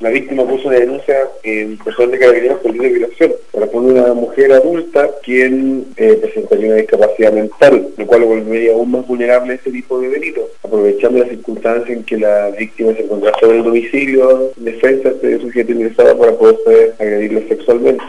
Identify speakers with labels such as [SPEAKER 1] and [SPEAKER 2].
[SPEAKER 1] La víctima puso una denuncia en personal de carabineros por de violación. Corresponde una mujer adulta quien eh, presentaría una discapacidad mental, lo cual lo volvería aún más vulnerable a este tipo de delitos. Aprovechando la circunstancia en que la víctima se encontraba sobre el domicilio, defensa de sujeto ingresado para poder agredirlo sexualmente.